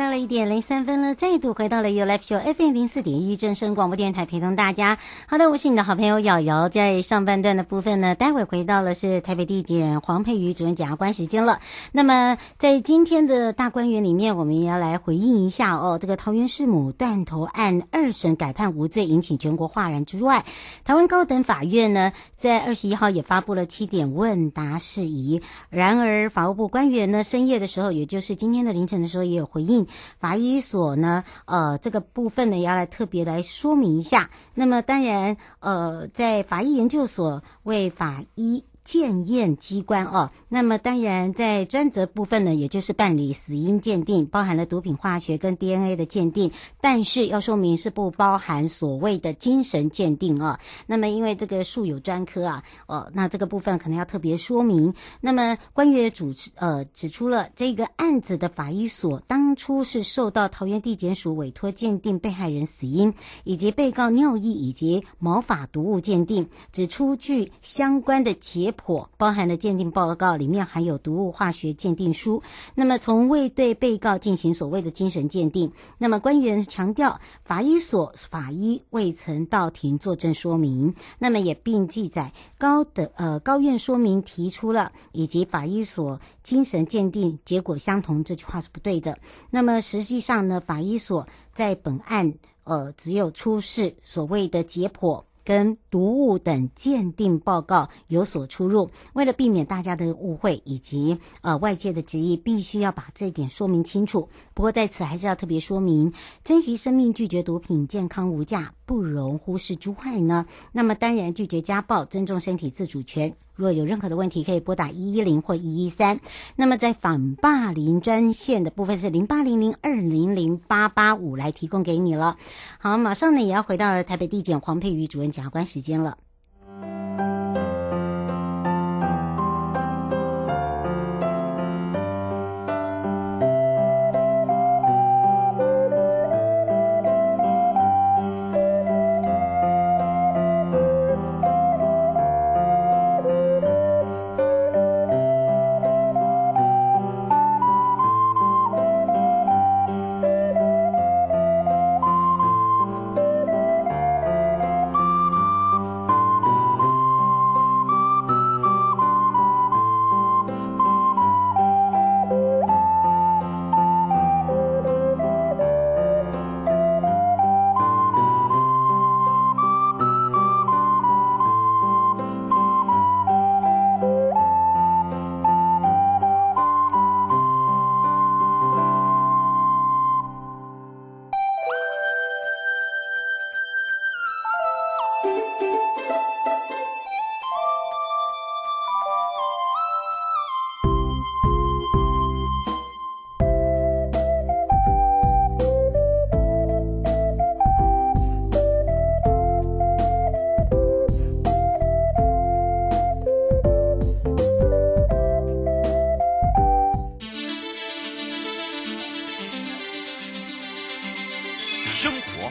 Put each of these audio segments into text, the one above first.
到了一点零三分再度回到了 You Live Show FM 零四点一正声广播电台，陪同大家。好的，我是你的好朋友瑶瑶。在上半段的部分呢，待会回到了是台北地检黄佩瑜主任检察官时间了。那么在今天的大观园里面，我们也要来回应一下哦，这个桃园市母断头案二审改判无罪，引起全国哗然之外，台湾高等法院呢，在二十一号也发布了七点问答事宜。然而，法务部官员呢，深夜的时候，也就是今天的凌晨的时候，也有。回应法医所呢，呃，这个部分呢，要来特别来说明一下。那么，当然，呃，在法医研究所为法医。检验机关哦，那么当然在专责部分呢，也就是办理死因鉴定，包含了毒品化学跟 DNA 的鉴定，但是要说明是不包含所谓的精神鉴定、哦。那么因为这个术有专科啊，哦，那这个部分可能要特别说明。那么官员主持呃指出了这个案子的法医所当初是受到桃园地检署委托鉴定被害人死因以及被告尿液以及毛发毒物鉴定，指出具相关的结。包含了鉴定报告里面含有毒物化学鉴定书，那么从未对被告进行所谓的精神鉴定。那么官员强调，法医所法医未曾到庭作证说明，那么也并记载高的呃高院说明提出了以及法医所精神鉴定结果相同，这句话是不对的。那么实际上呢，法医所在本案呃只有出示所谓的解剖。跟毒物等鉴定报告有所出入，为了避免大家的误会以及呃外界的质疑，必须要把这一点说明清楚。不过在此还是要特别说明，珍惜生命，拒绝毒品，健康无价，不容忽视之外呢，那么当然拒绝家暴，尊重身体自主权。若有任何的问题，可以拨打一一零或一一三。那么在反霸凌专线的部分是零八零零二零零八八五来提供给你了。好，马上呢也要回到了台北地检黄佩瑜主任检察官时间了。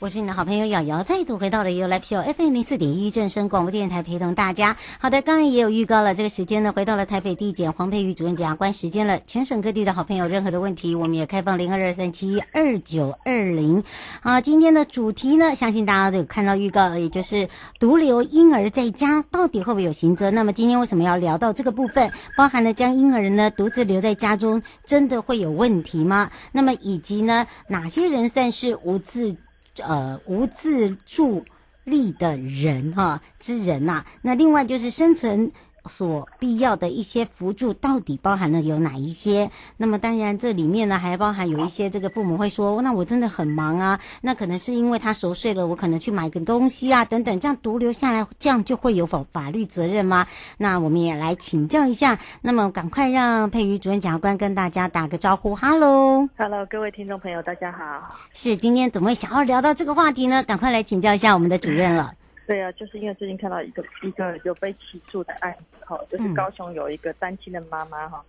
我是你的好朋友瑶瑶，再度回到了 You Live Show FM 零四点一正声广播电台，陪同大家。好的，刚刚也有预告了，这个时间呢，回到了台北地检黄佩瑜主任检察官时间了。全省各地的好朋友，任何的问题，我们也开放零二二三七二九二零。好，今天的主题呢，相信大家都有看到预告，也就是独留婴儿在家到底会不会有刑责？那么今天为什么要聊到这个部分？包含了将婴儿呢独自留在家中，真的会有问题吗？那么以及呢，哪些人算是无自？呃，无自助力的人哈之人呐、啊，那另外就是生存所必要的一些辅助到底包含了有哪一些？那么当然这里面呢还包含有一些这个父母会说，那我真的很忙啊，那可能是因为他熟睡了，我可能去买个东西啊等等，这样独留下来，这样就会有法法律责任吗？那我们也来请教一下，那么赶快让佩瑜主任检察官跟大家打个招呼，哈喽，哈喽，各位听众朋友，大家好。是今天怎么会想要聊到这个话题呢？赶快来请教一下我们的主任了。对啊，就是因为最近看到一个一个有被起诉的案子哈，就是高雄有一个单亲的妈妈哈，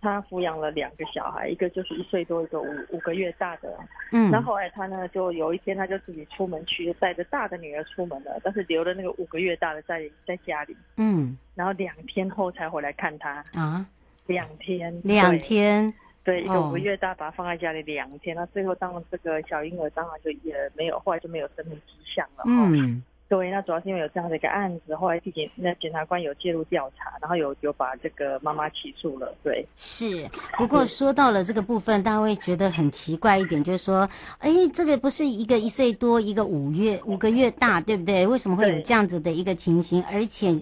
她抚养了两个小孩，一个就是一岁多，一个五五个月大的。嗯，那后后来她呢，就有一天她就自己出门去，带着大的女儿出门了，但是留了那个五个月大的在在家里。嗯，然后两天后才回来看她啊，两天，两天，对，一个五个月大把她放在家里两天，那最后当这个小婴儿当然就也没有，后来就没有生命迹象了。嗯。对，那主要是因为有这样的一个案子，后来地检那检察官有介入调查，然后有有把这个妈妈起诉了。对，是。不过说到了这个部分，大家会觉得很奇怪一点，就是说，哎，这个不是一个一岁多，一个五月五个月大，对不对？为什么会有这样子的一个情形？而且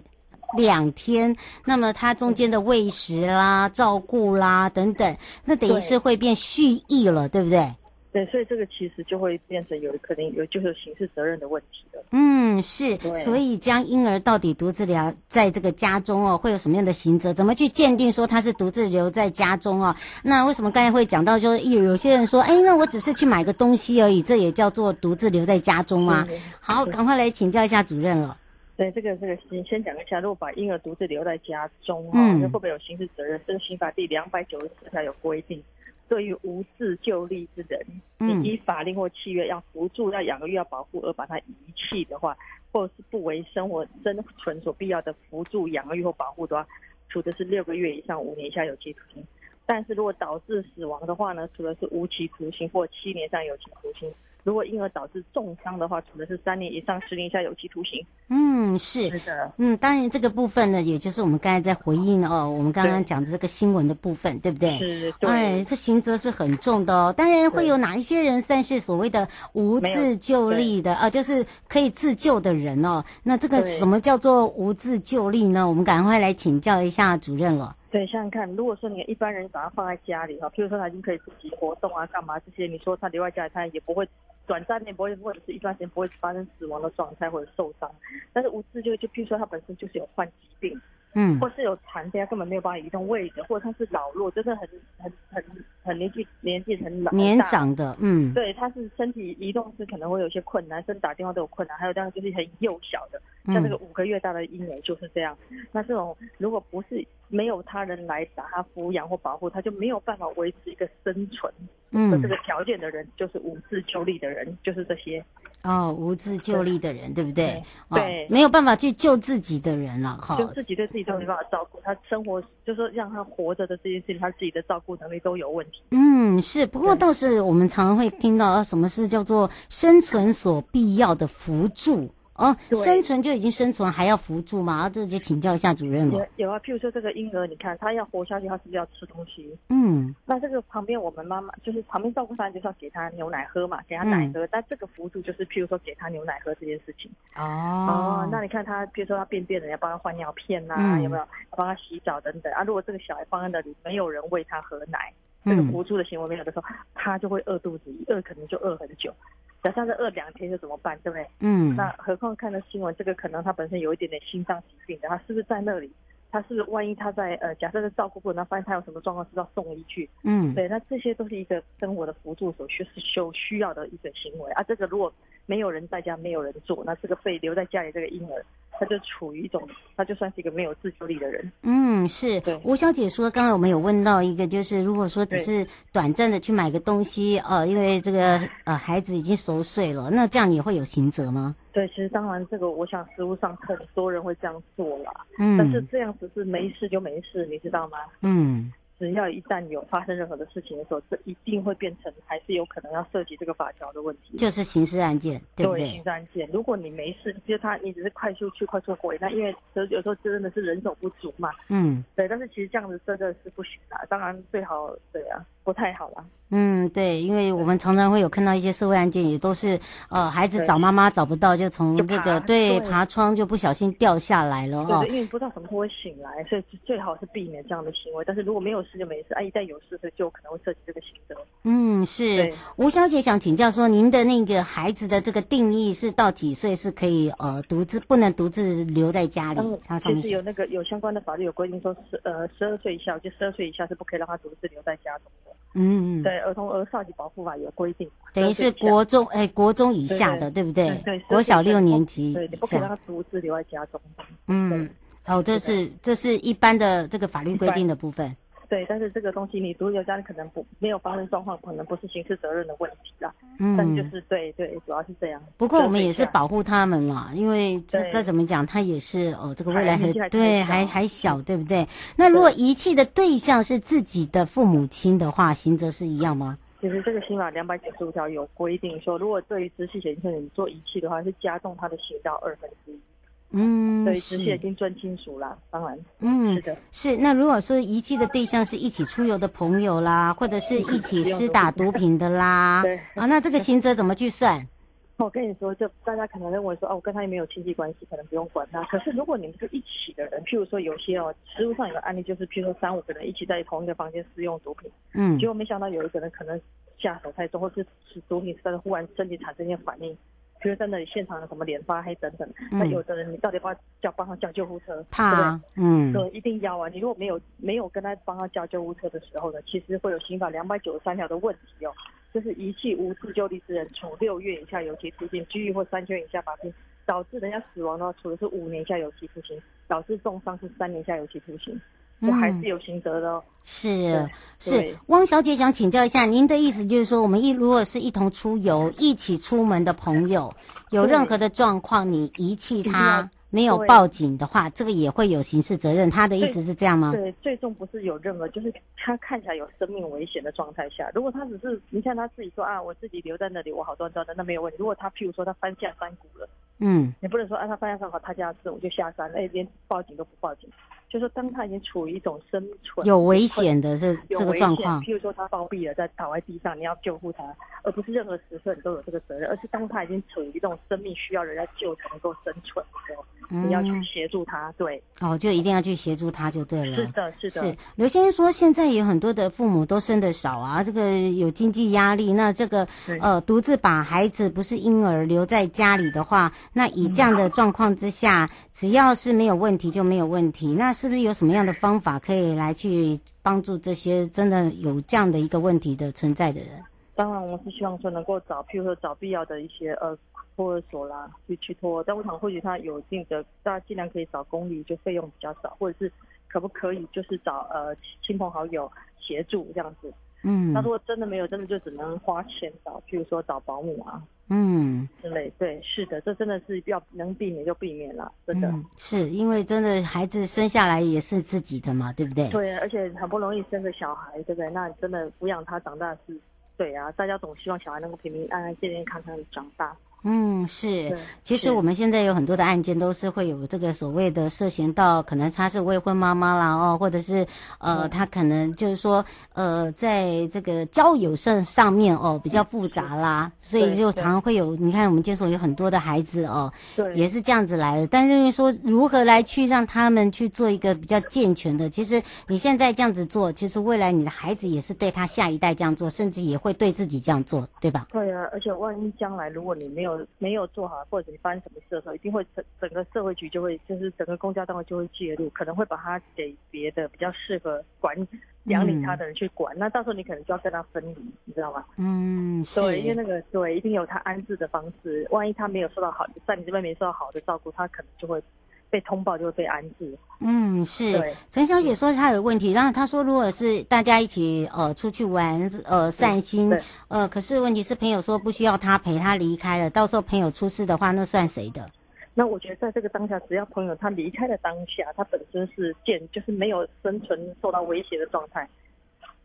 两天，那么他中间的喂食啦、照顾啦等等，那等于是会变蓄意了，对不对？对，所以这个其实就会变成有可能有就是刑事责任的问题了。嗯，是。所以将婴儿到底独自留在这个家中哦，会有什么样的刑责？怎么去鉴定说他是独自留在家中哦？那为什么刚才会讲到说有有些人说，哎，那我只是去买个东西而已，这也叫做独自留在家中吗？好，赶快来请教一下主任了。对，这个这个先先讲一下，如果把婴儿独自留在家中哦，会不会有刑事责任？这个刑法第两百九十四条有规定。对于无自救力之人，你依法令或契约要扶助、要养育、要保护而把他遗弃的话，或者是不为生活生存所必要的扶助、养育或保护的话，处的是六个月以上五年以下有期徒刑。但是如果导致死亡的话呢，处的是无期徒刑或七年以上有期徒刑。如果因而导致重伤的话，处的是三年以上十年以下有期徒刑。嗯，是，是的，嗯，当然这个部分呢，也就是我们刚才在回应哦，我们刚刚讲的这个新闻的部分，对，不对？是，对。哎，这刑责是很重的哦。当然会有哪一些人算是所谓的无自救力的啊？就是可以自救的人哦。那这个什么叫做无自救力呢？我们赶快来请教一下主任了。对，想想看，如果说你一般人把他放在家里哈，譬如说他已经可以自己活动啊，干嘛这些，你说他留在家里，他也不会短暂内不会或者是一段时间不会发生死亡的状态或者受伤。但是无知就就譬如说他本身就是有患疾病，嗯，或是有残废，他根本没有办法移动位置，或者他是老弱，真的很很很很年纪年纪很老年长的，嗯，对，他是身体移动是可能会有些困难，甚至打电话都有困难，还有这样就是很幼小的，像这个五个月大的婴儿就是这样。那这种如果不是。没有他人来把他抚养或保护，他就没有办法维持一个生存的这个条件的人，嗯、就是无自救力的人，就是这些。哦，无自救力的人，对，不对？对，对、哦，没有办法去救自己的人了，哈。就自己对自己都没办法照顾，他生活就是说让他活着的这件事情，他自己的照顾能力都有问题。嗯，是。不过倒是我们常常会听到，什么是叫做生存所必要的扶助。哦，生存就已经生存，还要辅助吗？啊，这就请教一下主任了。有，有啊，譬如说这个婴儿，你看他要活下去，他是不是要吃东西？嗯，那这个旁边我们妈妈就是旁边照顾他，就是要给他牛奶喝嘛，给他奶喝。那、嗯、这个辅助就是譬如说给他牛奶喝这件事情。哦，哦，那你看他，譬如说他便便了，要帮他换尿片呐、啊，嗯、有没有？要帮他洗澡等等啊。如果这个小孩放在那里，没有人喂他喝奶，这个辅助的行为没有的时候，他就会饿肚子，饿可能就饿很久。假设是饿两天就怎么办，对不对？嗯，那何况看到新闻，这个可能他本身有一点点心脏疾病的，他是不是在那里？他是不是万一他在呃，假设是照顾过，然后发现他有什么状况，是要送医去？嗯，对，那这些都是一个生活的辅助所需是需需要的一个行为啊。这个如果没有人在家，没有人做，那这个被留在家里这个婴儿。他就处于一种，他就算是一个没有自救力的人。嗯，是。吴小姐说，刚刚我们有问到一个，就是如果说只是短暂的去买个东西，呃，因为这个呃孩子已经熟睡了，那这样你会有刑责吗？对，其实当然这个，我想实物上很多人会这样做啦。嗯。但是这样子是没事就没事，你知道吗？嗯。只要一旦有发生任何的事情的时候，这一定会变成还是有可能要涉及这个法条的问题，就是刑事案件，对不对？对，刑事案件，如果你没事，就他你只是快速去快速回，那因为有时候真的是人手不足嘛。嗯，对，但是其实这样子真的是不行的，当然最好对啊。不太好啦。嗯，对，因为我们常常会有看到一些社会案件，也都是呃孩子找妈妈找不到，就从这个对爬窗就不小心掉下来了哦。对，因为不知道什么时候会醒来，所以最好是避免这样的行为。但是如果没有事就没事，啊，一旦有事所以，就可能会涉及这个刑责。嗯，是。吴小姐想请教说，您的那个孩子的这个定义是到几岁是可以呃独自不能独自留在家里？嗯，其实有那个有相关的法律有规定说，十呃十二岁以下就十二岁以下是不可以让他独自留在家中的。嗯，对，儿童儿少级保护法有规定，等于是国中哎，国中以下的，对，对，对不对？对，对国小六年级，对，你不可以让他独自留在家中。嗯，好，这是这是一般的这个法律规定的部分。对，但是这个东西你独留家里可能不没有发生状况，可能不是刑事责任的问题啦。嗯，但就是对对，主要是这样。不过我们也是保护他们啦，因为这再怎么讲，他也是哦，这个未来还对还还小，对不对？那如果遗弃的对象是自己的父母亲的话，刑责是一样吗？其实这个刑法两百九十五条有规定说，如果对于直系血亲人做遗弃的话，是加重他的刑到二分之一。嗯，对，直系已经尊亲属了，当然，嗯，是的，是。那如果说遗弃的对象是一起出游的朋友啦，或者是一起施打毒品的啦，对，啊，那这个刑责怎么去算？我跟你说，就大家可能认为说，哦，我跟他也没有亲戚关系，可能不用管他。可是如果你们是一起的人，譬如说有些哦，实务上有个案例，就是譬如说三五个人一起在同一个房间试用毒品，嗯，结果没想到有一个人可能下手太重，或是使毒品，但是忽然身体产生一些反应。比如在那里现场有什么脸发黑等等，那、嗯、有的人你到底要不要叫帮他叫救护车？怕啊，嗯，对，一定要啊！你如果没有没有跟他帮他叫救护车的时候呢，其实会有刑法两百九十三条的问题哦，就是遗弃无自救力之人，处六月以下有期徒刑、拘役或三千元以下罚金；导致人家死亡的话，处的是五年以下有期徒刑；导致重伤是三年以下有期徒刑。我还是有刑责的哦。嗯、是是，汪小姐想请教一下，您的意思就是说，我们一如果是一同出游、一起出门的朋友，有任何的状况，你遗弃他没有报警的话，这个也会有刑事责任。他的意思是这样吗？对，最终不是有任何，就是他看起来有生命危险的状态下，如果他只是你像他自己说啊，我自己留在那里，我好端端的，那没有问题。如果他譬如说他翻下山谷了，嗯，你不能说啊，他翻下山谷，他家事我就下山，哎，连报警都不报警。就是当他已经处于一种生存有危险的这这个状况，譬如说他暴毙了，在倒在地上，你要救护他，而不是任何时刻你都有这个责任，而是当他已经处于一种生命需要人家救才能够生存的时候，你要去协助他。对，哦，就一定要去协助他就对了。是的，是的。是刘先生说，现在有很多的父母都生的少啊，这个有经济压力，那这个呃独自把孩子不是婴儿留在家里的话，那以这样的状况之下，只要是没有问题就没有问题，那是是不是有什么样的方法可以来去帮助这些真的有这样的一个问题的存在的人？当然，我们是希望说能够找，譬如说找必要的一些呃托儿所啦，去去托。但我想或许他有一定的，大家尽量可以找公立，就费用比较少，或者是可不可以就是找呃亲朋好友协助这样子。嗯。那如果真的没有，真的就只能花钱找，譬如说找保姆啊。嗯，之类对，是的，这真的是要能避免就避免了，真的。嗯、是因为真的孩子生下来也是自己的嘛，对不对？对，而且很不容易生个小孩，对不对？那真的抚养他长大是，对啊，大家总希望小孩能够平平安安、健健康康的长大。嗯，是。其实我们现在有很多的案件都是会有这个所谓的涉嫌到，可能她是未婚妈妈啦哦，或者是呃，他可能就是说呃，在这个交友上上面哦比较复杂啦，所以就常常会有。你看我们接手有很多的孩子哦，对，也是这样子来的。但是说如何来去让他们去做一个比较健全的，其实你现在这样子做，其实未来你的孩子也是对他下一代这样做，甚至也会对自己这样做，对吧？对啊，而且万一将来如果你没有。没有做好，或者你发生什么事的时候，一定会整整个社会局就会，就是整个公交单位就会介入，可能会把他给别的比较适合管养理他的人去管。嗯、那到时候你可能就要跟他分离，你知道吗？嗯，对，因为那个对，一定有他安置的方式。万一他没有受到好，在你这边没受到好的照顾，他可能就会。被通报就会被安置。嗯，是。陈小姐说她有问题，然后她说，如果是大家一起呃出去玩呃散心，呃，可是问题是朋友说不需要她陪她离开了，到时候朋友出事的话，那算谁的？那我觉得在这个当下，只要朋友他离开了当下，他本身是健，就是没有生存受到威胁的状态。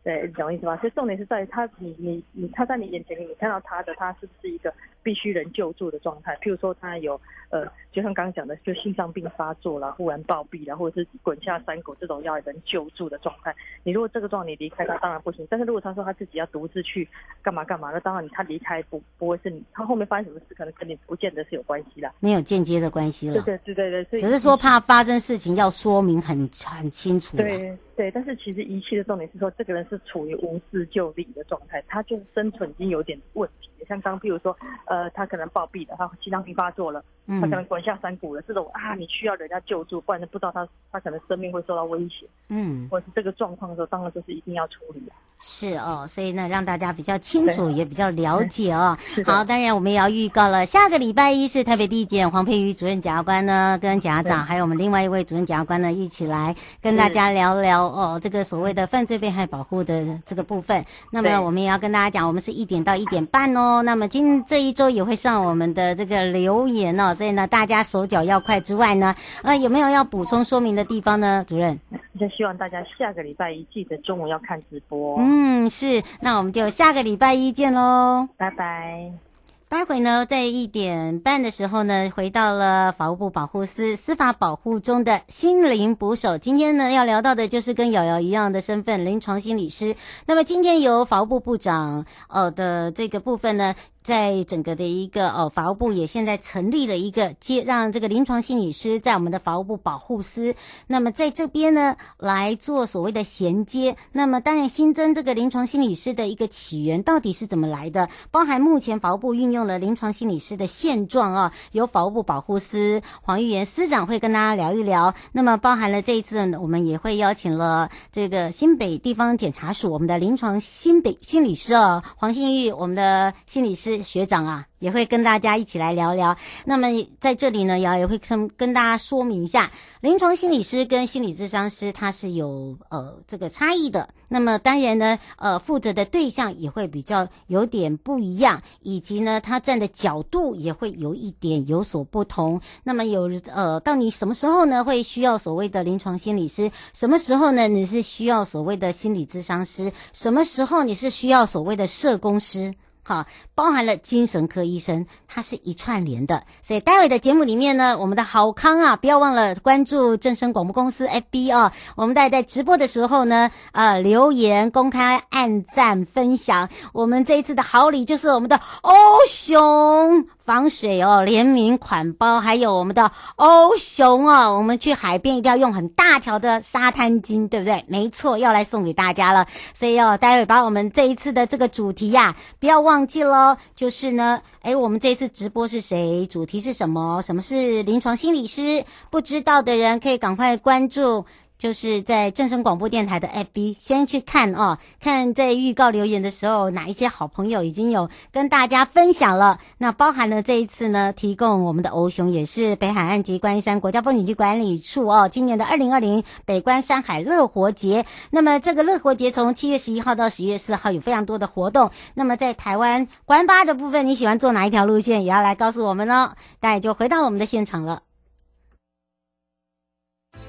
对，你懂我意思吧？所以重点是在于他，你你你，他在你眼前里，你看到他的，他是不是一个必须人救助的状态，譬如说他有呃，就像刚刚讲的，就心脏病发作了，忽然暴毙了，或者是滚下山谷这种要人救助的状态。你如果这个状态你离开他当然不行，但是如果他说他自己要独自去干嘛干嘛，那当然他离开不不会是你，他后面发生什么事可能跟你不见得是有关系的，没有间接的关系了。对对对对对，只是说怕发生事情要说明很很清楚。对对，但是其实遗弃的重点是说这个人是处于无自救力的状态，他就是生存已经有点问题。像刚，譬如说，呃，他可能暴毙了，他心脏病发作了，他可能滚下山谷了，这种啊，你需要人家救助，不然不知道他他可能生命会受到威胁，嗯，或者是这个状况的时候，当然就是一定要处理啊。是哦，所以呢，让大家比较清楚，也比较了解哦。好，当然我们也要预告了，下个礼拜一是台北地检黄佩瑜主任检察官呢，跟检察长还有我们另外一位主任检察官呢，一起来跟大家聊聊哦，这个所谓的犯罪被害保护的这个部分。那么我们也要跟大家讲，我们是一点到一点半哦。那么今这一周也会上我们的这个留言哦，所以呢，大家手脚要快之外呢，呃，有没有要补充说明的地方呢，主任？就希望大家下个礼拜一记得中午要看直播。嗯，是，那我们就下个礼拜一见喽，拜拜。待会呢，在一点半的时候呢，回到了法务部保护司司法保护中的心灵捕手。今天呢，要聊到的就是跟瑶瑶一样的身份——临床心理师。那么今天由法务部部长呃的这个部分呢。在整个的一个哦，法务部也现在成立了一个接，让这个临床心理师在我们的法务部保护司，那么在这边呢来做所谓的衔接。那么当然新增这个临床心理师的一个起源到底是怎么来的？包含目前法务部运用了临床心理师的现状啊，由法务部保护司黄玉元司长会跟大家聊一聊。那么包含了这一次呢，我们也会邀请了这个新北地方检察署我们的临床新北心理师啊，黄信玉我们的心理师。学长啊，也会跟大家一起来聊聊。那么在这里呢，瑶也会跟跟大家说明一下，临床心理师跟心理咨商师他是有呃这个差异的。那么当然呢，呃负责的对象也会比较有点不一样，以及呢他站的角度也会有一点有所不同。那么有呃到你什么时候呢会需要所谓的临床心理师？什么时候呢你是需要所谓的心理咨商师？什么时候你是需要所谓的社工师？好，包含了精神科医生，它是一串联的。所以待会的节目里面呢，我们的好康啊，不要忘了关注正声广播公司 FB 啊。我们待在直播的时候呢，呃，留言、公开、按赞、分享。我们这一次的好礼就是我们的欧熊。防水哦，联名款包，还有我们的欧熊哦，我们去海边一定要用很大条的沙滩巾，对不对？没错，要来送给大家了。所以要待会把我们这一次的这个主题呀、不要忘忘记喽。就是呢，哎，我们这次直播是谁？主题是什么？什么是临床心理师？不知道的人可以赶快关注。就是在正声广播电台的 FB 先去看哦，看在预告留言的时候，哪一些好朋友已经有跟大家分享了。那包含了这一次呢，提供我们的欧熊也是北海岸及观音山国家风景区管理处哦，今年的二零二零北关山海乐活节。那么这个乐活节从七月十一号到十月四号有非常多的活动。那么在台湾关八的部分，你喜欢坐哪一条路线，也要来告诉我们哦。大家就回到我们的现场了。